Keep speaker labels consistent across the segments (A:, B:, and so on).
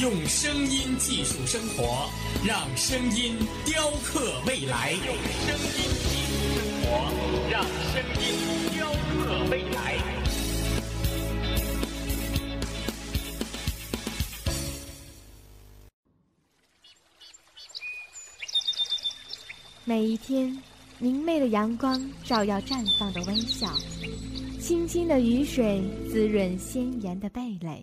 A: 用声音技术生活，让声音雕刻未来。用声音技术生活，让声音雕刻未来。
B: 每一天，明媚的阳光照耀绽放的微笑，清清的雨水滋润鲜艳的蓓蕾。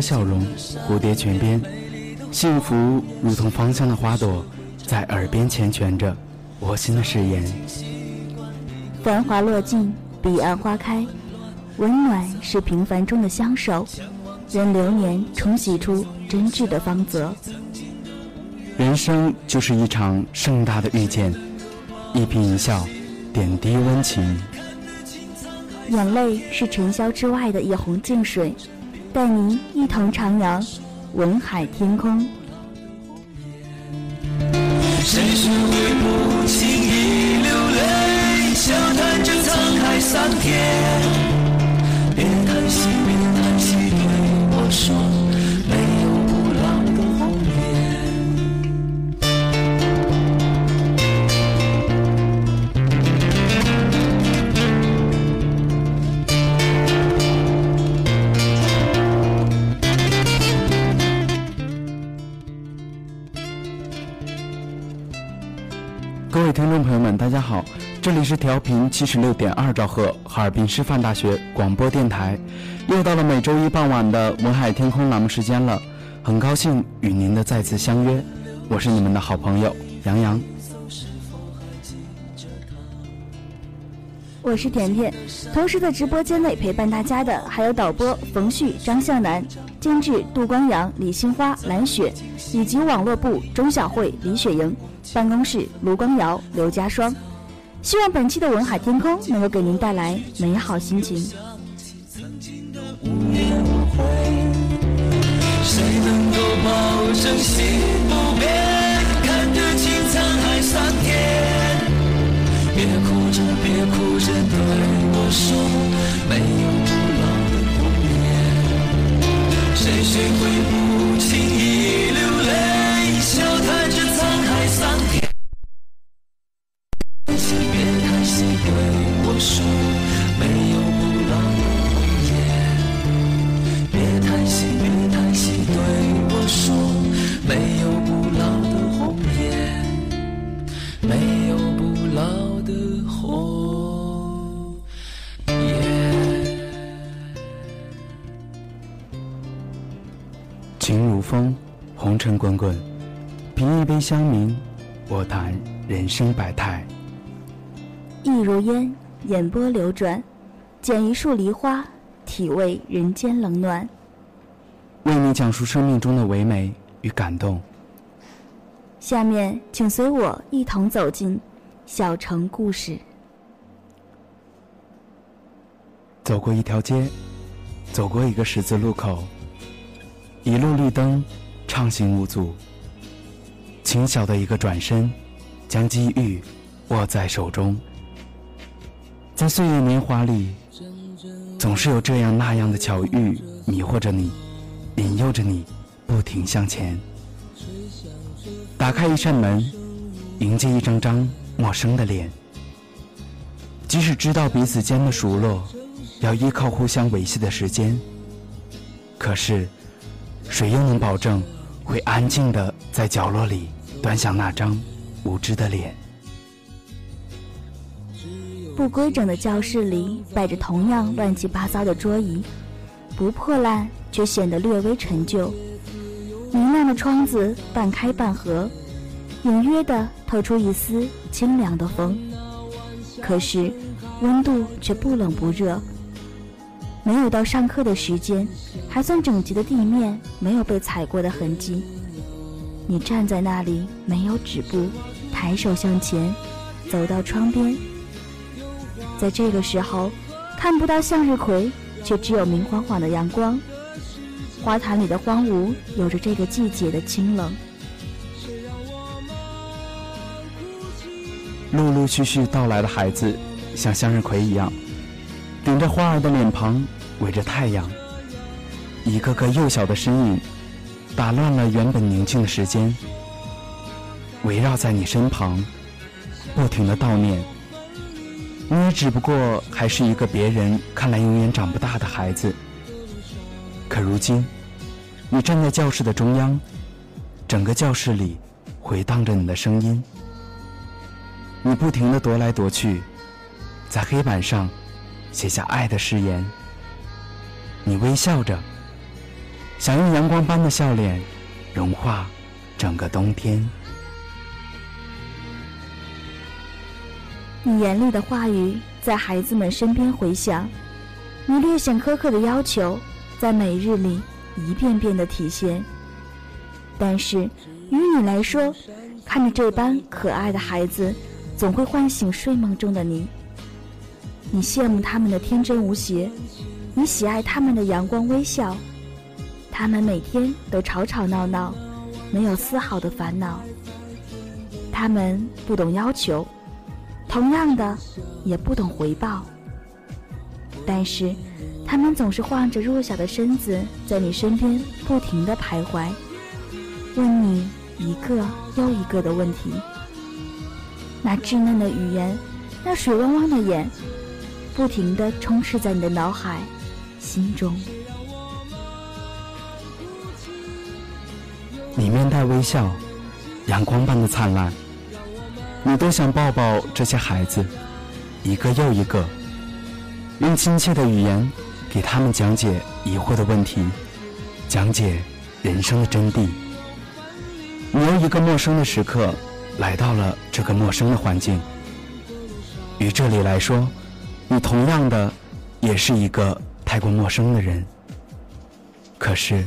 C: 笑容，蝴蝶泉边，幸福如同芳香的花朵，在耳边缱绻着我心的誓言。
D: 繁华落尽，彼岸花开，温暖是平凡中的相守，任流年冲洗出真挚的芳泽。
C: 人生就是一场盛大的遇见，一颦一笑，点滴温情。
D: 眼泪是尘嚣之外的一泓净水，带您一同徜徉文海天空。
E: 谁学会不轻易流泪，笑谈着沧海桑田。
C: 是调频七十六点二兆赫哈尔滨师范大学广播电台，又到了每周一傍晚的文海天空栏目时间了，很高兴与您的再次相约，我是你们的好朋友杨洋。
D: 我是甜甜，同时在直播间内陪伴大家的还有导播冯旭、张向南，监制杜光阳、李新花、蓝雪，以及网络部钟晓慧、李雪莹，办公室卢光瑶、刘家双。希望本期的文海天空能够给您带来美好心情。
E: 曾经的无怨无悔，谁能够保证心不变，看得清沧海桑田？别哭着，别哭着对我说，
C: 生百态。
D: 意如烟，眼波流转，剪一束梨花，体味人间冷暖。
C: 为你讲述生命中的唯美与感动。
D: 下面，请随我一同走进小城故事。
C: 走过一条街，走过一个十字路口，一路绿灯，畅行无阻。轻巧的一个转身，将机遇握在手中。在岁月年华里，总是有这样那样的巧遇迷惑着你，引诱着你，不停向前。打开一扇门，迎接一张张陌生的脸。即使知道彼此间的熟络。要依靠互相维系的时间，可是，谁又能保证会安静的在角落里端详那张无知的脸？
D: 不规整的教室里摆着同样乱七八糟的桌椅，不破烂却显得略微陈旧。明亮的窗子半开半合，隐约的透出一丝清凉的风，可是温度却不冷不热。没有到上课的时间，还算整洁的地面没有被踩过的痕迹。你站在那里，没有止步，抬手向前，走到窗边。在这个时候，看不到向日葵，却只有明晃晃的阳光。花坛里的荒芜，有着这个季节的清冷。
C: 陆陆续续到来的孩子，像向日葵一样。顶着花儿的脸庞，围着太阳，一个个幼小的身影，打乱了原本宁静的时间。围绕在你身旁，不停的悼念。你也只不过还是一个别人看来永远长不大的孩子。可如今，你站在教室的中央，整个教室里回荡着你的声音。你不停的踱来踱去，在黑板上。写下爱的誓言。你微笑着，想用阳光般的笑脸融化整个冬天。
D: 你严厉的话语在孩子们身边回响，你略显苛刻的要求在每日里一遍遍的体现。但是于你来说，看着这般可爱的孩子，总会唤醒睡梦中的你。你羡慕他们的天真无邪，你喜爱他们的阳光微笑，他们每天都吵吵闹闹，没有丝毫的烦恼。他们不懂要求，同样的也不懂回报。但是，他们总是晃着弱小的身子在你身边不停的徘徊，问你一个又一个的问题。那稚嫩的语言，那水汪汪的眼。不停地充斥在你的脑海、心中。
C: 你面带微笑，阳光般的灿烂。你多想抱抱这些孩子，一个又一个，用亲切的语言给他们讲解疑惑的问题，讲解人生的真谛。你由一个陌生的时刻来到了这个陌生的环境，于这里来说。你同样的，也是一个太过陌生的人。可是，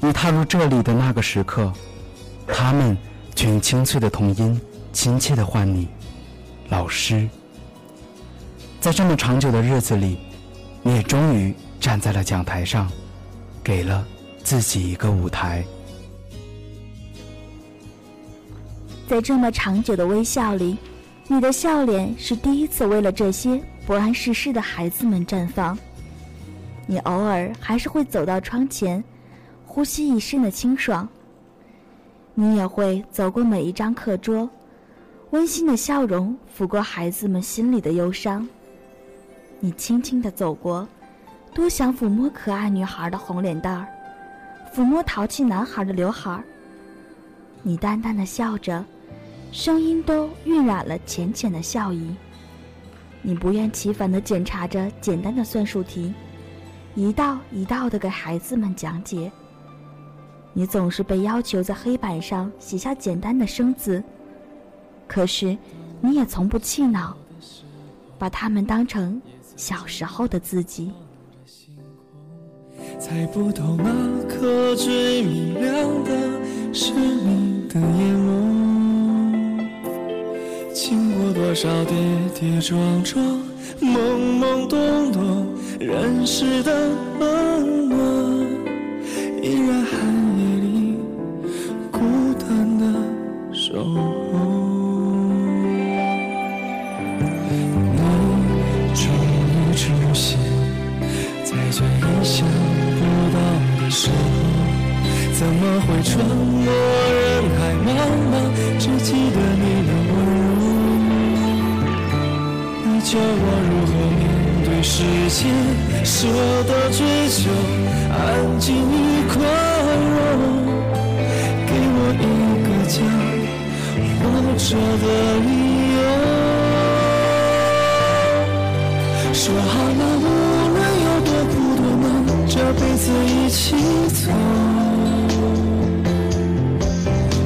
C: 你踏入这里的那个时刻，他们却用清脆的童音，亲切的唤你“老师”。在这么长久的日子里，你也终于站在了讲台上，给了自己一个舞台。
D: 在这么长久的微笑里，你的笑脸是第一次为了这些。不谙世事的孩子们绽放。你偶尔还是会走到窗前，呼吸一身的清爽。你也会走过每一张课桌，温馨的笑容抚过孩子们心里的忧伤。你轻轻地走过，多想抚摸可爱女孩的红脸蛋儿，抚摸淘气男孩的刘海儿。你淡淡的笑着，声音都晕染了浅浅的笑意。你不厌其烦地检查着简单的算术题，一道一道地给孩子们讲解。你总是被要求在黑板上写下简单的生字，可是你也从不气恼，把它们当成小时候的自己。
E: 猜不透那颗最明亮的是你的眼眸，经过多少跌跌撞撞、懵懵懂懂，认识的冷暖，依然寒守候。你终于出现？在最意想不到的时候，怎么会穿过人海茫茫，只记得你的温柔？你教我如何面对世界，舍得追求，安静与宽容，给我一个家，活着的理由。说好了，无论有多苦多难，这辈子一起走。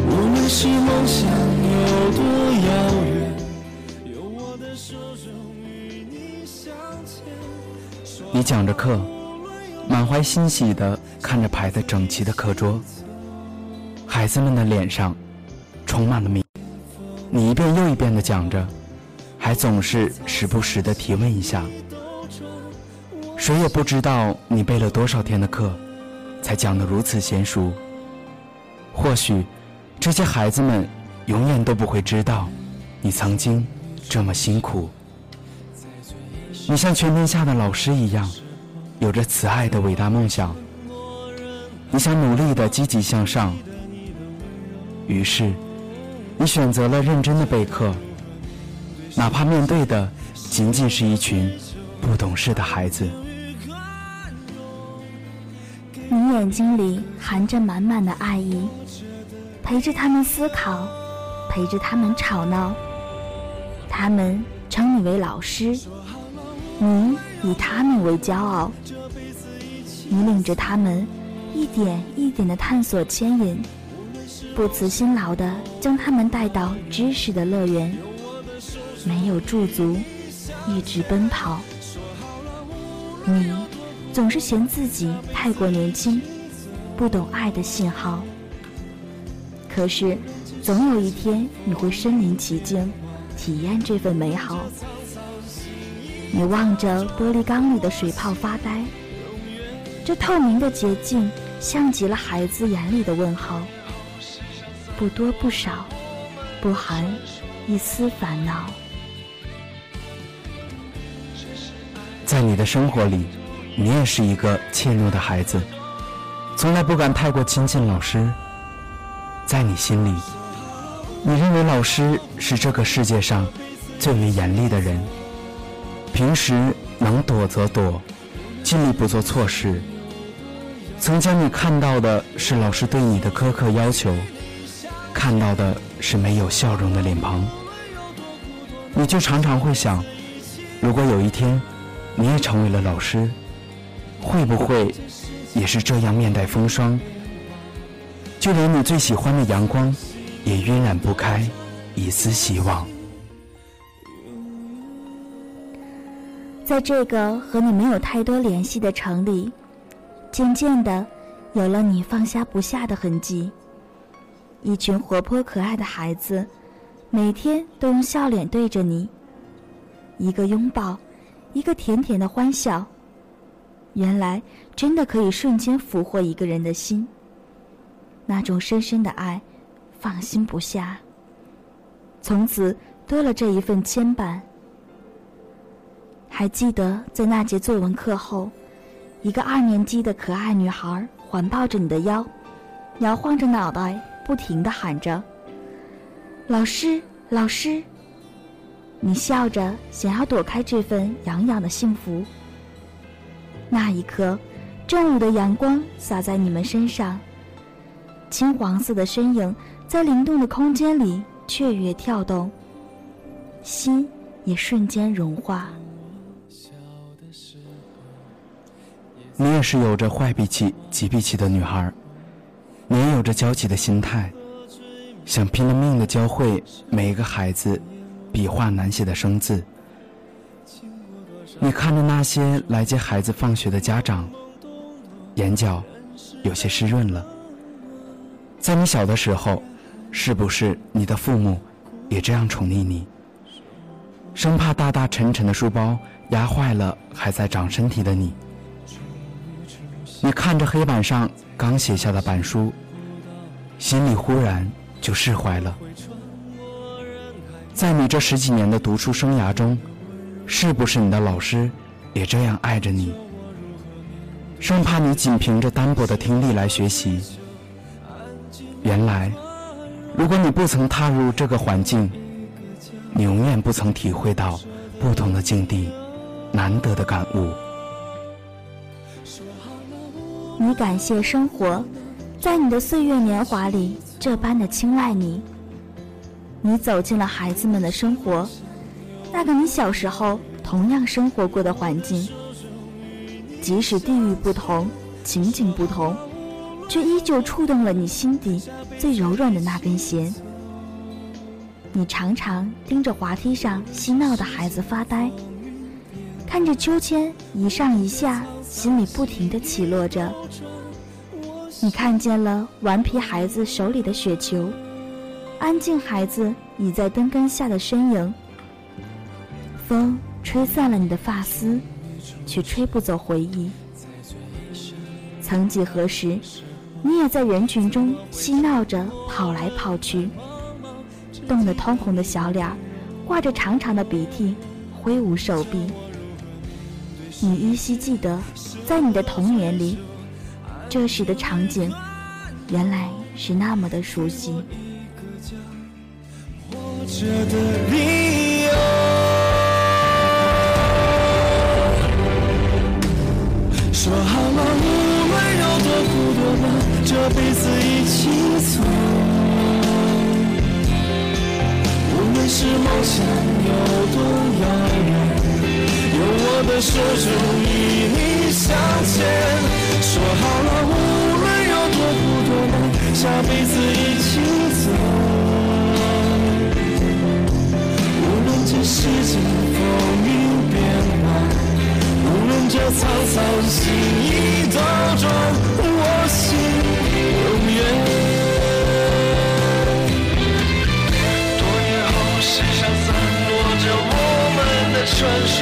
E: 无论是梦想有多遥远，有我的手中与你相牵。
C: 你讲着课，满怀欣喜的看着排得整齐的课桌，孩子们的脸上充满了迷。你一遍又一遍地讲着，还总是时不时地提问一下。谁也不知道你备了多少天的课，才讲得如此娴熟。或许，这些孩子们永远都不会知道，你曾经这么辛苦。你像全天下的老师一样，有着慈爱的伟大梦想。你想努力的积极向上，于是，你选择了认真的备课，哪怕面对的仅仅是一群不懂事的孩子。
D: 你眼睛里含着满满的爱意，陪着他们思考，陪着他们吵闹。他们称你为老师，你以他们为骄傲。你领着他们，一点一点的探索牵引，不辞辛劳的将他们带到知识的乐园。没有驻足，一直奔跑。你。总是嫌自己太过年轻，不懂爱的信号。可是，总有一天你会身临其境，体验这份美好。你望着玻璃缸里的水泡发呆，这透明的洁净像极了孩子眼里的问号，不多不少，不含一丝烦恼。
C: 在你的生活里。你也是一个怯懦的孩子，从来不敢太过亲近老师。在你心里，你认为老师是这个世界上最为严厉的人。平时能躲则躲，尽力不做错事。曾经你看到的是老师对你的苛刻要求，看到的是没有笑容的脸庞。你就常常会想，如果有一天你也成为了老师。会不会也是这样面带风霜？就连你最喜欢的阳光，也晕染不开一丝希望。
D: 在这个和你没有太多联系的城里，渐渐的有了你放下不下的痕迹。一群活泼可爱的孩子，每天都用笑脸对着你。一个拥抱，一个甜甜的欢笑。原来真的可以瞬间俘获一个人的心。那种深深的爱，放心不下。从此多了这一份牵绊。还记得在那节作文课后，一个二年级的可爱女孩环抱着你的腰，摇晃着脑袋，不停的喊着：“老师，老师。”你笑着想要躲开这份痒痒的幸福。那一刻，正午的阳光洒在你们身上，金黄色的身影在灵动的空间里雀跃跳动，心也瞬间融化。
C: 你也是有着坏脾气、急脾气的女孩，你有着焦急的心态，想拼了命的教会每一个孩子笔画难写的生字。你看着那些来接孩子放学的家长，眼角有些湿润了。在你小的时候，是不是你的父母也这样宠溺你？生怕大大沉沉的书包压坏了还在长身体的你。你看着黑板上刚写下的板书，心里忽然就释怀了。在你这十几年的读书生涯中，是不是你的老师也这样爱着你？生怕你仅凭着单薄的听力来学习。原来，如果你不曾踏入这个环境，你永远不曾体会到不同的境地，难得的感悟。
D: 你感谢生活，在你的岁月年华里这般的青睐你。你走进了孩子们的生活，那个你小时候同样生活过的环境。即使地域不同，情景不同，却依旧触动了你心底最柔软的那根弦。你常常盯着滑梯上嬉闹的孩子发呆，看着秋千一上一下，心里不停地起落着。你看见了顽皮孩子手里的雪球，安静孩子倚在灯杆下的身影。风吹散了你的发丝，却吹不走回忆。曾几何时，你也在人群中嬉闹着跑来跑去。冻得通红的小脸，挂着长长的鼻涕，挥舞手臂。你依稀记得，在你的童年里，这时的场景，原来是那么的熟悉。
E: 说好了，无论有多苦多难，这辈子一起走。无论是梦想有多遥远，我的手中与你相牵。说好了，无论有多苦多难，下辈子一起走。无论这世间风云变幻，无论这沧桑心意兜转，我心永远。多年后，世上散落着我们的传说，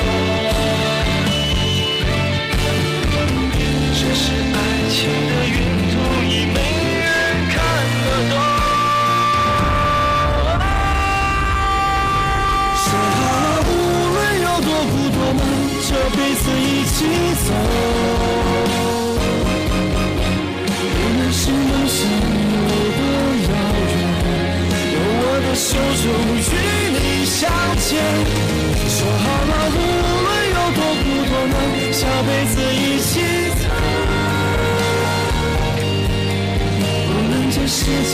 E: 难，这辈子一起走。无论是梦想有多遥远，用我的手中与你相牵。说好了，无论有多苦多难，下辈子一起走。无论这世间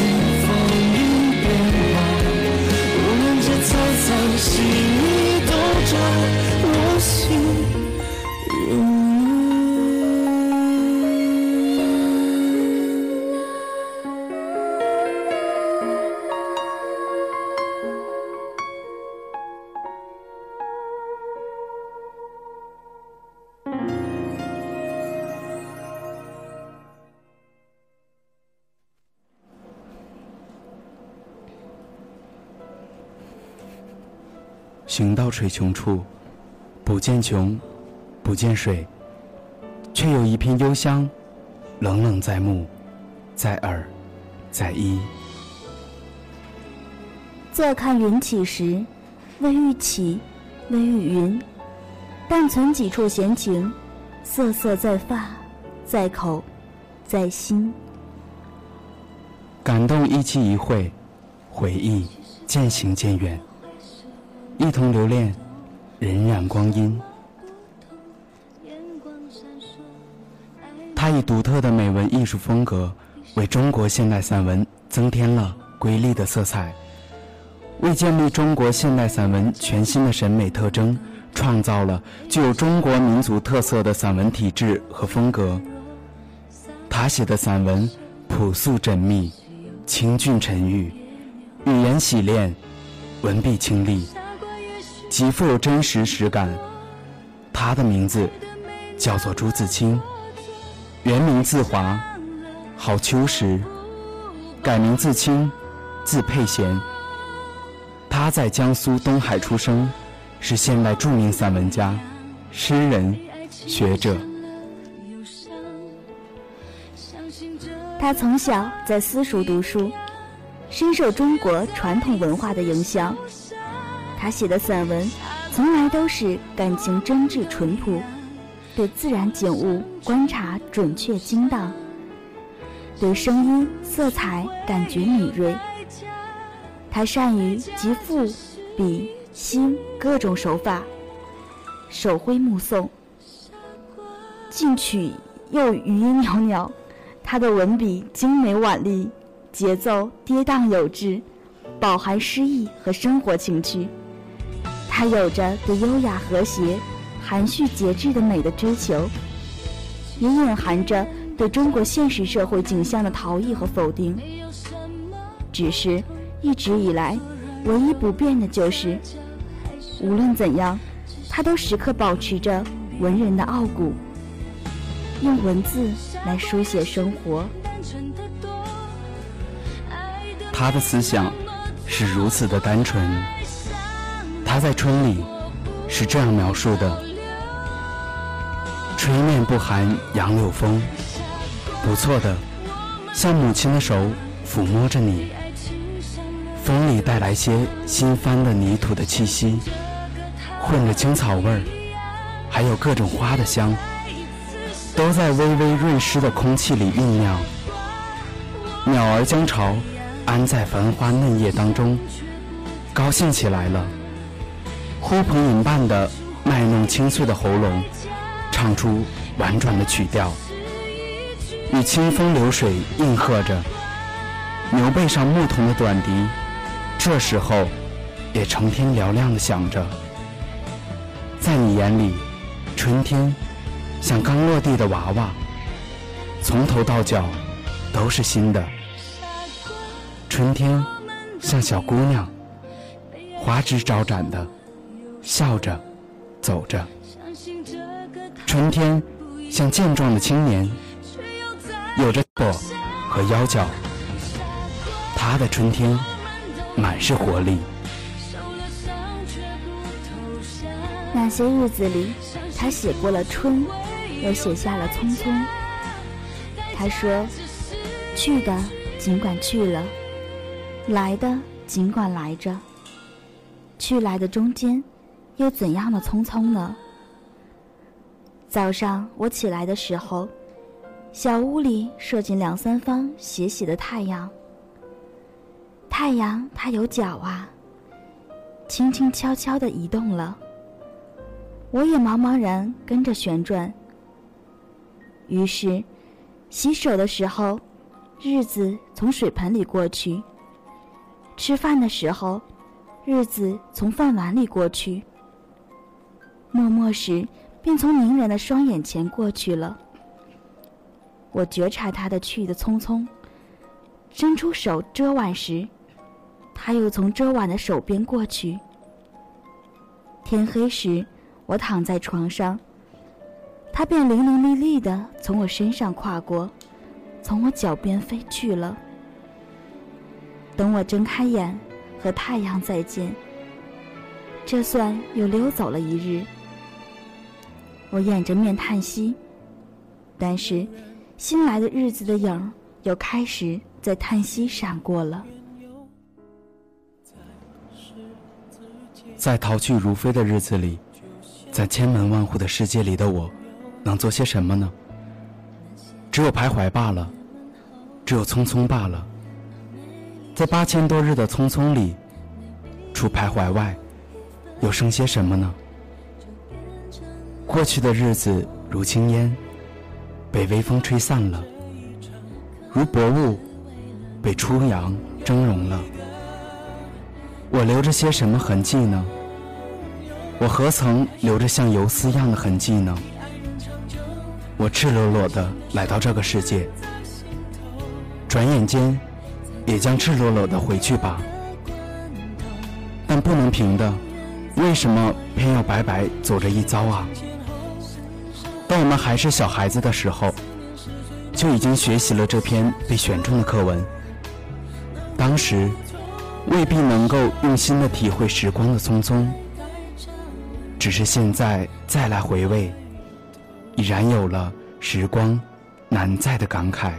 C: 行到水穷处，不见穷，不见水，却有一片幽香，冷冷在目，在耳，在衣。
D: 坐看云起时，未遇起，未遇云，但存几处闲情，瑟瑟在发，在口，在心。
C: 感动一期一会，回忆渐行渐远。一同留恋荏苒光阴。他以独特的美文艺术风格，为中国现代散文增添了瑰丽的色彩，为建立中国现代散文全新的审美特征，创造了具有中国民族特色的散文体制和风格。他写的散文朴素缜密，清俊沉郁，语言洗练，文笔清丽，极富真实实感。他的名字叫做朱自清，原名自华，号秋实，改名自清，字佩贤。他在江苏东海出生，是现代著名散文家、诗人、学者。
D: 他从小在私塾读书，深受中国传统文化的影响。他写的散文从来都是感情真挚淳朴，对自然景物观察准确精当，对声音色彩感觉敏锐。他善于集赋、笔、心各种手法，手挥目送，进取又余音袅袅。他的文笔精美婉丽，节奏跌宕有致，饱含诗意和生活情趣。他有着对优雅和谐、含蓄节制的美的追求，也隐含着对中国现实社会景象的逃逸和否定。只是，一直以来，唯一不变的就是，无论怎样，他都时刻保持着文人的傲骨。用文字来书写生活，
C: 他的思想是如此的单纯。他在春里是这样描述的：“吹面不寒杨柳风，不错的，像母亲的手抚摸着你。风里带来些新翻的泥土的气息，混着青草味儿，还有各种花的香。”都在微微润湿的空气里酝酿，鸟儿将巢安在繁花嫩叶当中，高兴起来了，呼朋引伴的卖弄清脆的喉咙，唱出婉转的曲调，与清风流水应和着。牛背上牧童的短笛，这时候也成天嘹亮的响着。在你眼里，春天。像刚落地的娃娃，从头到脚都是新的。春天像小姑娘，花枝招展的，笑着走着。春天像健壮的青年，有着膊和腰脚。他的春天满是活力。
D: 那些日子里，他写过了春。又写下了匆匆。他说：“去的尽管去了，来的尽管来着。去来的中间，又怎样的匆匆呢？”早上我起来的时候，小屋里射进两三方斜斜的太阳。太阳它有脚啊，轻轻悄悄地移动了。我也茫茫然跟着旋转。于是，洗手的时候，日子从水盆里过去；吃饭的时候，日子从饭碗里过去。默默时，便从凝人的双眼前过去了。我觉察他的去的匆匆，伸出手遮挽时，他又从遮挽的手边过去。天黑时，我躺在床上。他便伶伶俐俐的从我身上跨过，从我脚边飞去了。等我睁开眼，和太阳再见。这算又溜走了一日。我掩着面叹息，但是新来的日子的影儿又开始在叹息闪过了。
C: 在逃去如飞的日子里，在千门万户的世界里的我。能做些什么呢？只有徘徊罢了，只有匆匆罢了。在八千多日的匆匆里，除徘徊外，又剩些什么呢？过去的日子如轻烟，被微风吹散了；如薄雾，被初阳蒸融了。我留着些什么痕迹呢？我何曾留着像游丝一样的痕迹呢？我赤裸裸的来到这个世界，转眼间也将赤裸裸的回去吧。但不能平的，为什么偏要白白走这一遭啊？当我们还是小孩子的时候，就已经学习了这篇被选中的课文。当时未必能够用心的体会时光的匆匆，只是现在再来回味，已然有了时光难再的感慨。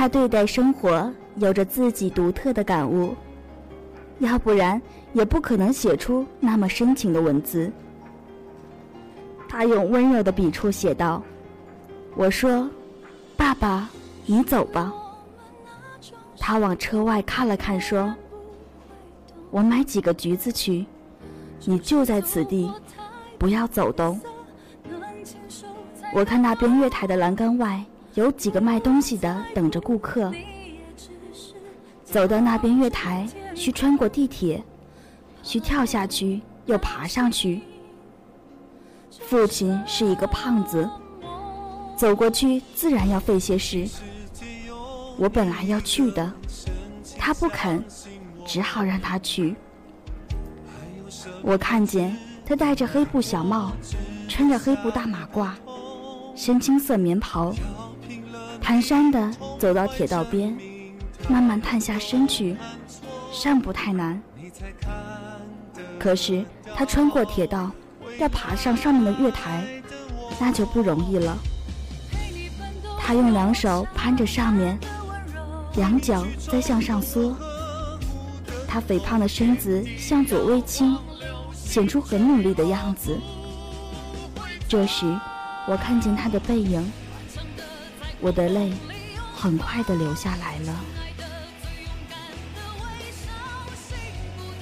D: 他对待生活有着自己独特的感悟，要不然也不可能写出那么深情的文字。他用温柔的笔触写道：“我说，爸爸，你走吧。”他往车外看了看，说：“我买几个橘子去，你就在此地，不要走动。”我看那边月台的栏杆外有几个卖东西的等着顾客。走到那边月台，需穿过地铁，需跳下去又爬上去。父亲是一个胖子，走过去自然要费些事。我本来要去的，他不肯，只好让他去。我看见他戴着黑布小帽，穿着黑布大马褂，深青色棉袍，蹒跚地走到铁道边，慢慢探下身去，尚不太难。可是他穿过铁道，要爬上上面的月台，那就不容易了。他用两手攀着上面，两脚再向上缩。他肥胖的身子向左微倾，显出很努力的样子。这时，我看见他的背影，我的泪很快的流下来了。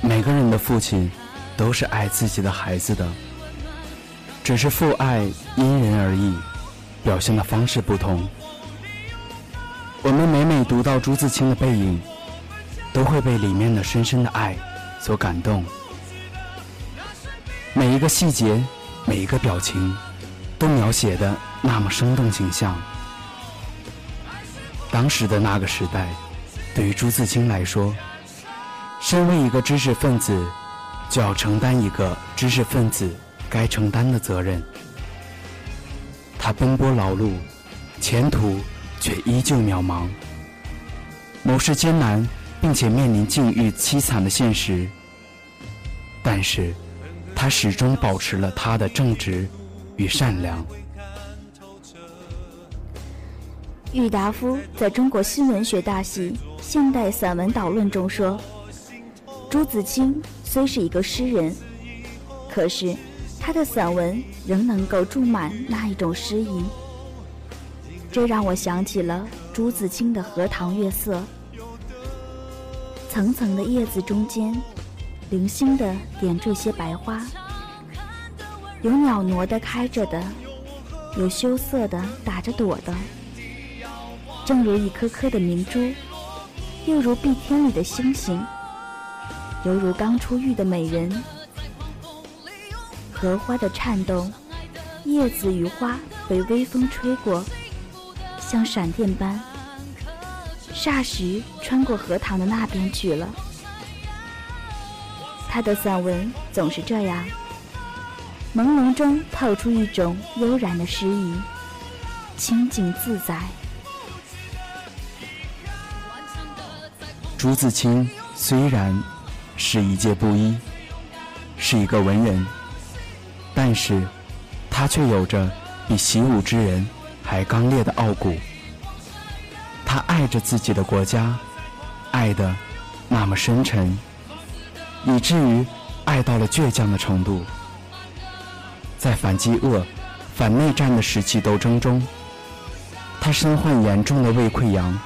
C: 每个人的父亲都是爱自己的孩子的，只是父爱因人而异，表现的方式不同。我们每每读到朱自清的背影，都会被里面的深深的爱所感动。每一个细节，每一个表情，都描写的那么生动形象。当时的那个时代，对于朱自清来说，身为一个知识分子，就要承担一个知识分子该承担的责任。他奔波劳碌，前途却依旧渺茫。谋事艰难，并且面临境遇凄惨的现实，但是，他始终保持了他的正直与善良。
D: 郁达夫在中国新文学大系《现代散文导论》中说：“朱自清虽是一个诗人，可是他的散文仍能够注满那一种诗意。”这让我想起了朱自清的《荷塘月色》。层层的叶子中间，零星的点缀些白花，有袅娜的开着的，有羞涩的打着朵的。正如一颗颗的明珠，又如碧天里的星星，犹如刚出浴的美人。荷花的颤动，叶子与花被微风吹过，像闪电般，霎时穿过荷塘的那边去了。他的散文总是这样，朦胧中透出一种悠然的诗意，清静自在。
C: 朱自清虽然是一介布衣，是一个文人，但是他却有着比习武之人还刚烈的傲骨。他爱着自己的国家，爱的那么深沉，以至于爱到了倔强的程度。在反饥饿、反内战的时期斗争中，他身患严重的胃溃疡，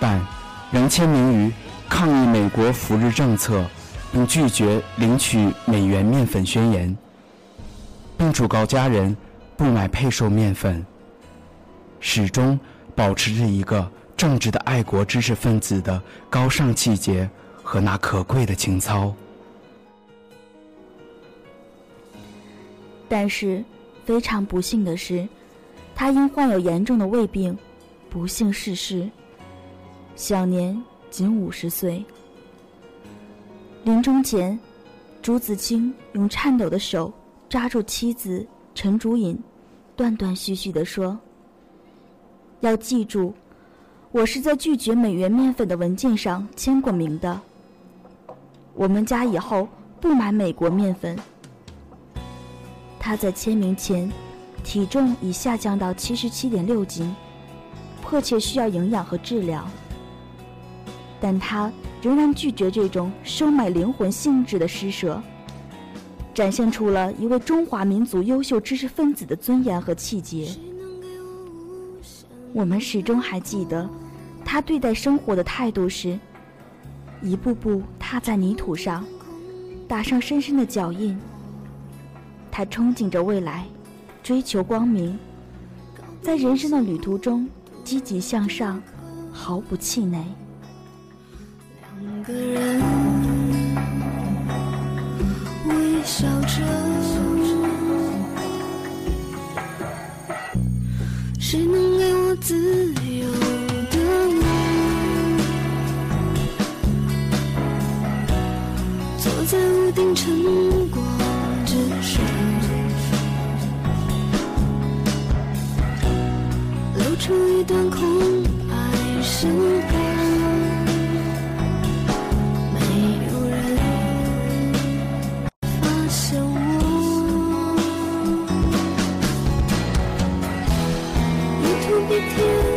C: 但。仍签名于抗议美国扶日政策，并拒绝领取美元面粉宣言，并嘱告家人不买配售面粉，始终保持着一个正直的爱国知识分子的高尚气节和那可贵的情操。
D: 但是，非常不幸的是，他因患有严重的胃病，不幸逝世。享年仅五十岁。临终前，朱自清用颤抖的手抓住妻子陈竹隐，断断续续地说：“要记住，我是在拒绝美元面粉的文件上签过名的。我们家以后不买美国面粉。”他在签名前，体重已下降到七十七点六斤，迫切需要营养和治疗。但他仍然拒绝这种收买灵魂性质的施舍，展现出了一位中华民族优秀知识分子的尊严和气节。我们始终还记得，他对待生活的态度是：一步步踏在泥土上，打上深深的脚印。他憧憬着未来，追求光明，在人生的旅途中积极向上，毫不气馁。
F: 个人微笑着，谁能给我自由的梦？坐在屋顶晨光之上，留出一段空白时光。心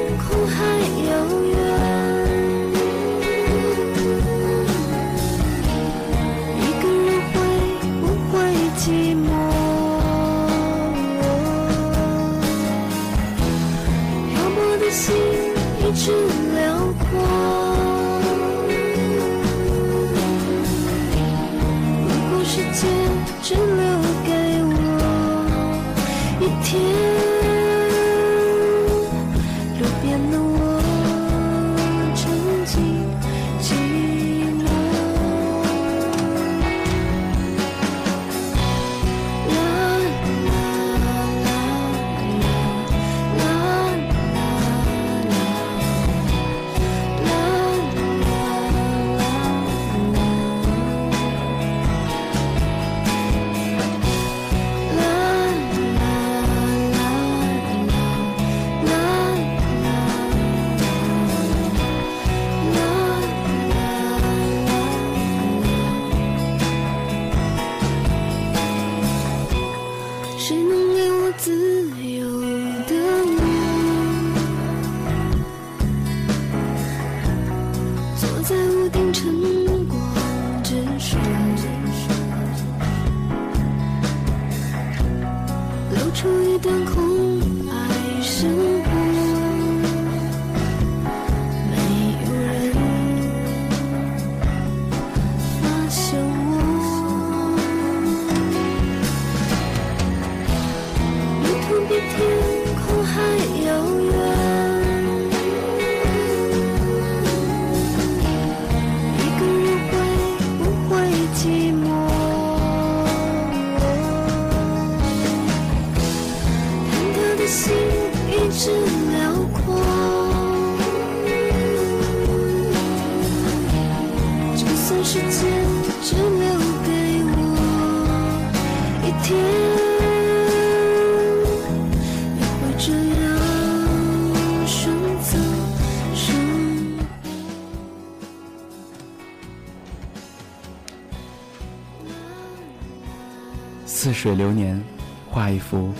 C: 水流年，画一幅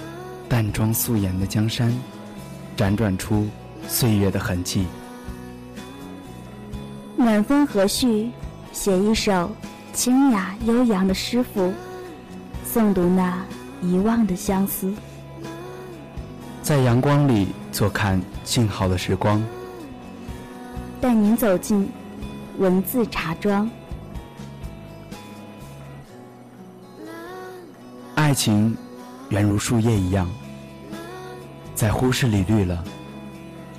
C: 淡妆素颜的江山，辗转出岁月的痕迹。
D: 暖风和煦，写一首清雅悠扬的诗赋，诵读那遗忘的相思。
C: 在阳光里坐看静好的时光，
D: 带您走进文字茶庄。
C: 爱情原如树叶一样，在忽视里绿了，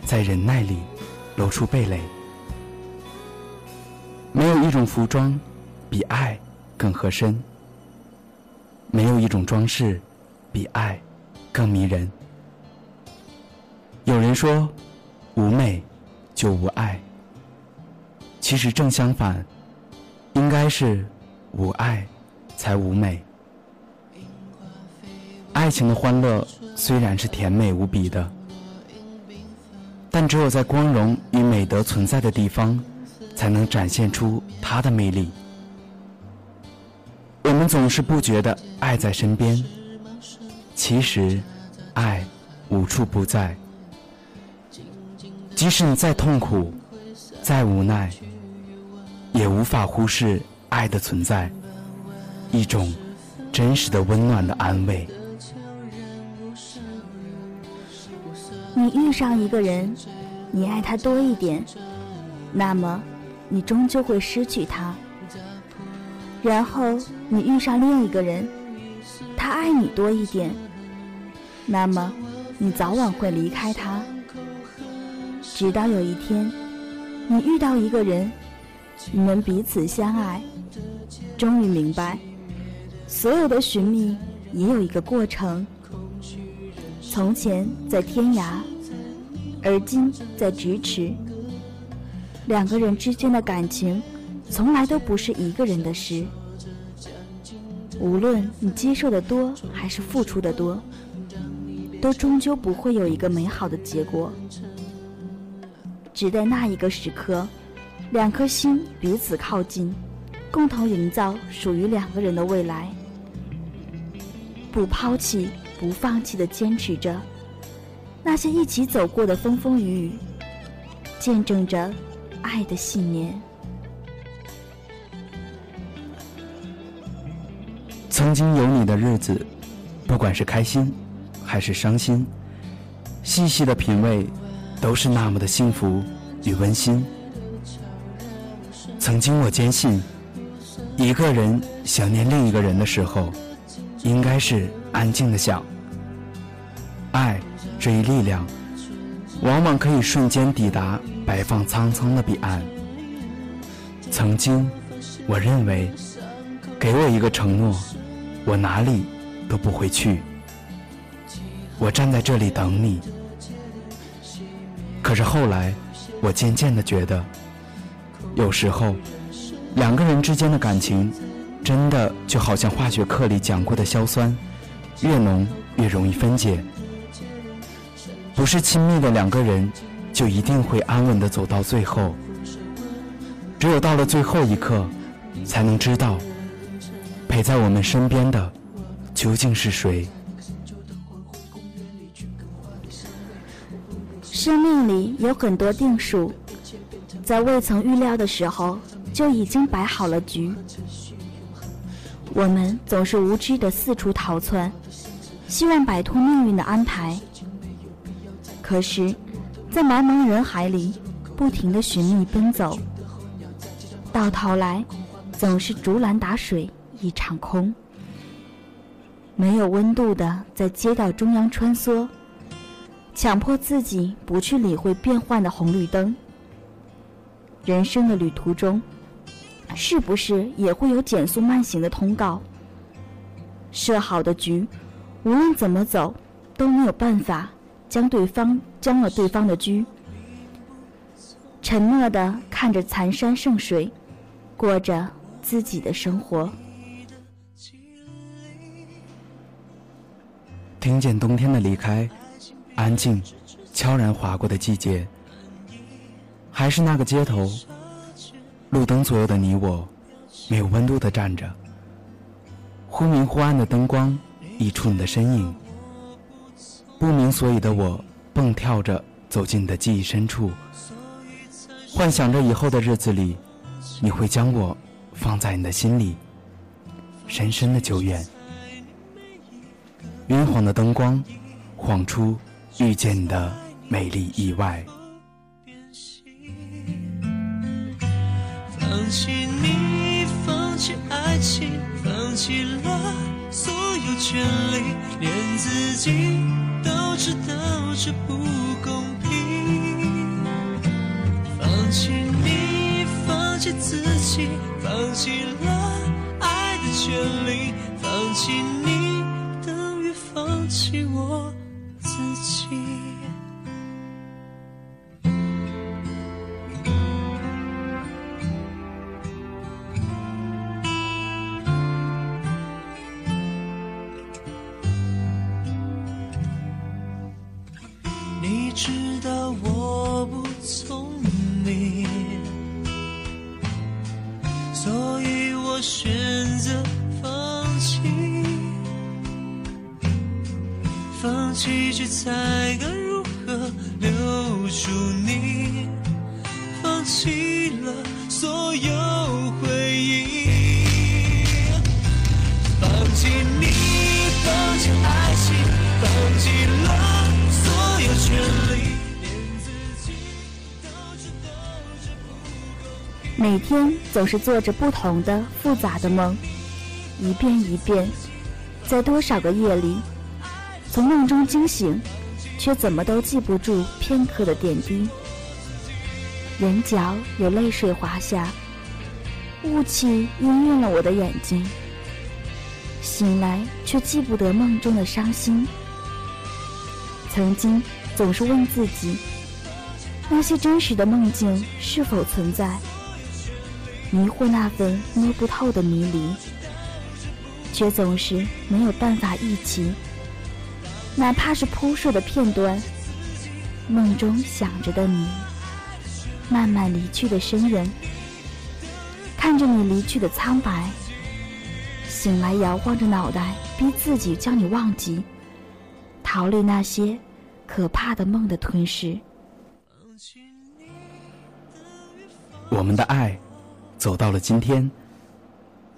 C: 在忍耐里露出蓓蕾。没有一种服装比爱更合身，没有一种装饰比爱更迷人。有人说，无美就无爱，其实正相反，应该是无爱才无美。爱情的欢乐虽然是甜美无比的，但只有在光荣与美德存在的地方，才能展现出它的魅力。我们总是不觉得爱在身边，其实，爱无处不在。即使你再痛苦，再无奈，也无法忽视爱的存在，一种真实的温暖的安慰。
D: 你遇上一个人，你爱他多一点，那么你终究会失去他。然后你遇上另一个人，他爱你多一点，那么你早晚会离开他。直到有一天，你遇到一个人，你们彼此相爱，终于明白，所有的寻觅也有一个过程。从前在天涯，而今在咫尺。两个人之间的感情，从来都不是一个人的事。无论你接受的多还是付出的多，都终究不会有一个美好的结果。只待那一个时刻，两颗心彼此靠近，共同营造属于两个人的未来。不抛弃。不放弃的坚持着，那些一起走过的风风雨雨，见证着爱的信念。
C: 曾经有你的日子，不管是开心还是伤心，细细的品味，都是那么的幸福与温馨。曾经我坚信，一个人想念另一个人的时候，应该是安静的想。爱这一力量，往往可以瞬间抵达白发苍苍的彼岸。曾经，我认为，给我一个承诺，我哪里都不会去。我站在这里等你。可是后来，我渐渐的觉得，有时候，两个人之间的感情，真的就好像化学课里讲过的硝酸，越浓越容易分解。不是亲密的两个人，就一定会安稳的走到最后。只有到了最后一刻，才能知道，陪在我们身边的究竟是谁。
D: 生命里有很多定数，在未曾预料的时候就已经摆好了局。我们总是无知的四处逃窜，希望摆脱命运的安排。可是，在茫茫人海里不停的寻觅奔走，到头来总是竹篮打水一场空。没有温度的在街道中央穿梭，强迫自己不去理会变幻的红绿灯。人生的旅途中，是不是也会有减速慢行的通告？设好的局，无论怎么走，都没有办法将对方将了对方的车。沉默的看着残山剩水，过着自己的生活。
C: 听见冬天的离开，安静、悄然划过的季节，还是那个街头，路灯左右的你我，没有温度的站着。忽明忽暗的灯光溢出你的身影，不明所以的我蹦跳着走进你的记忆深处，幻想着以后的日子里，你会将我放在你的心里，深深的久远。晕黄的灯光，晃出遇见你的美丽意外。
E: 放弃你，放弃爱情，放弃了所有权利，连自己都知道这不公平。放弃你，放弃自己，放弃了爱的权利，放弃你等于。放弃我自己。
D: 总是做着不同的复杂的梦，一遍一遍，在多少个夜里。从梦中惊醒，却怎么都记不住片刻的点滴。眼角有泪水滑下，雾气氤氲了我的眼睛。醒来却记不得梦中的伤心。曾经总是问自己，那些真实的梦境是否存在？迷惑那份摸不透的迷离，却总是没有办法忆起。哪怕是扑朔的片段，梦中想着的你，慢慢离去的身影，看着你离去的苍白，醒来摇晃着脑袋，逼自己将你忘记，逃离那些可怕的梦的吞噬。
C: 我们的爱，走到了今天，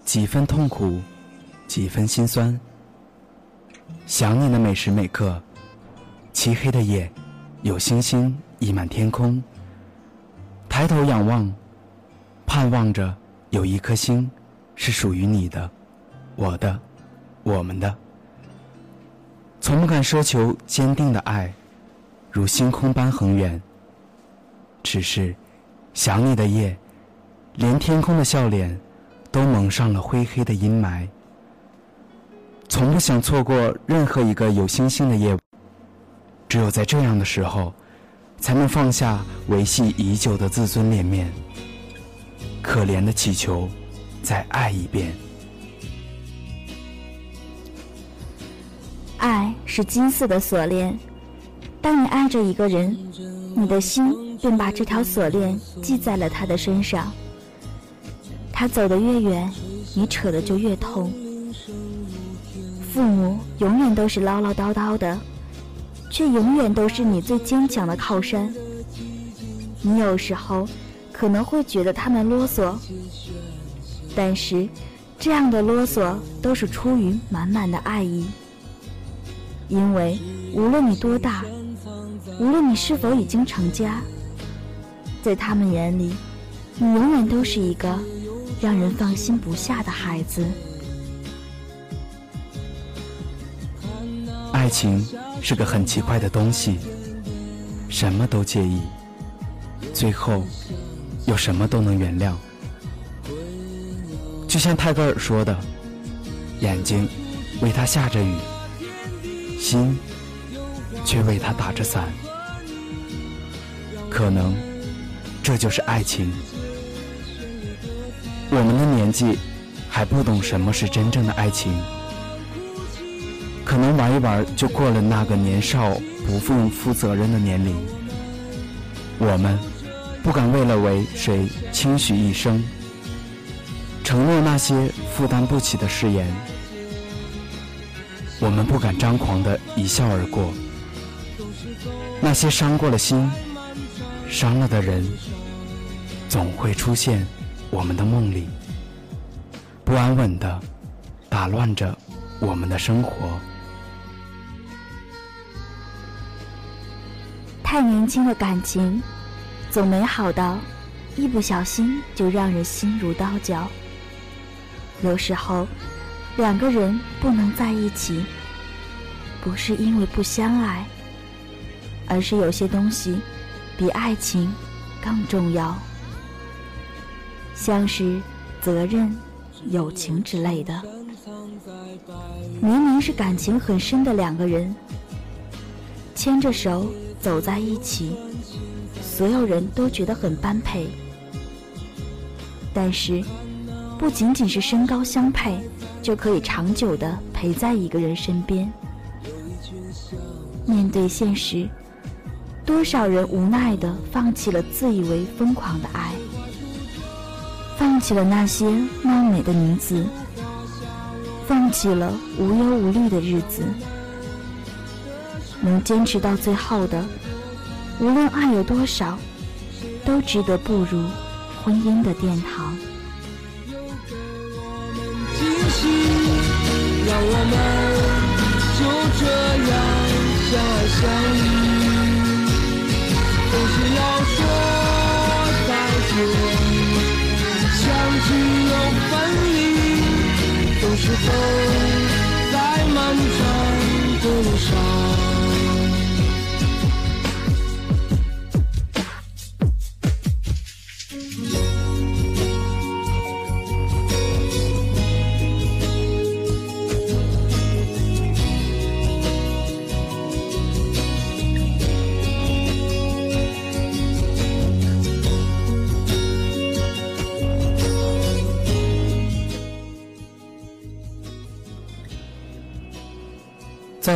C: 几分痛苦，几分心酸。想你的每时每刻，漆黑的夜，有星星溢满天空。抬头仰望，盼望着有一颗星是属于你的，我的，我们的。从不敢奢求坚定的爱，如星空般恒远。只是，想你的夜，连天空的笑脸，都蒙上了灰黑的阴霾。从不想错过任何一个有星星的夜，只有在这样的时候，才能放下维系已久的自尊脸面，可怜的祈求，再爱一遍。
D: 爱是金色的锁链，当你爱着一个人，你的心便把这条锁链系在了他的身上。他走得越远，你扯的就越痛。父母永远都是唠唠叨叨的，却永远都是你最坚强的靠山。你有时候可能会觉得他们啰嗦，但是这样的啰嗦都是出于满满的爱意。因为无论你多大，无论你是否已经成家，在他们眼里，你永远都是一个让人放心不下的孩子。
C: 爱情是个很奇怪的东西，什么都介意，最后又什么都能原谅。就像泰戈尔说的：“眼睛为他下着雨。”心却为他打着伞，可能这就是爱情。我们的年纪还不懂什么是真正的爱情，可能玩一玩就过了那个年少不负负责任的年龄。我们不敢为了为谁轻许一生，承诺那些负担不起的誓言。我们不敢张狂的一笑而过，那些伤过了心、伤了的人，总会出现我们的梦里，不安稳的打乱着我们的生活。
D: 太年轻的感情，总美好到一不小心就让人心如刀绞。有时候。两个人不能在一起，不是因为不相爱，而是有些东西比爱情更重要，像是责任、友情之类的。明明是感情很深的两个人，牵着手走在一起，所有人都觉得很般配，但是不仅仅是身高相配。就可以长久的陪在一个人身边。面对现实，多少人无奈的放弃了自以为疯狂的爱，放弃了那些貌美的女子，放弃了无忧无虑的日子。能坚持到最后的，无论爱有多少，都值得步入婚姻的殿堂。
F: 让我们就这样相爱相依，总是要说是否在漫长的路上。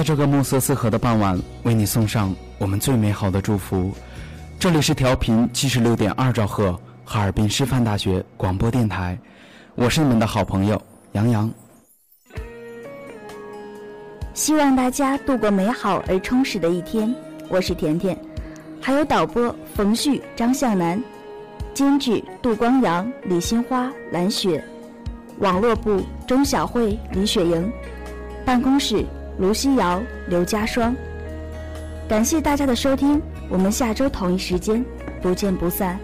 C: 在这个暮色四合的傍晚，为你送上我们最美好的祝福。这里是调频七十六点二兆赫，哈尔滨师范大学广播电台，我是你们的好朋友杨洋。
D: 希望大家度过美好而充实的一天。我是甜甜，还有导播冯旭、张向南，监制杜光阳、李新花、蓝雪，网络部钟小慧、李雪莹，办公室。卢西瑶、刘家双，感谢大家的收听，我们下周同一时间不见不散。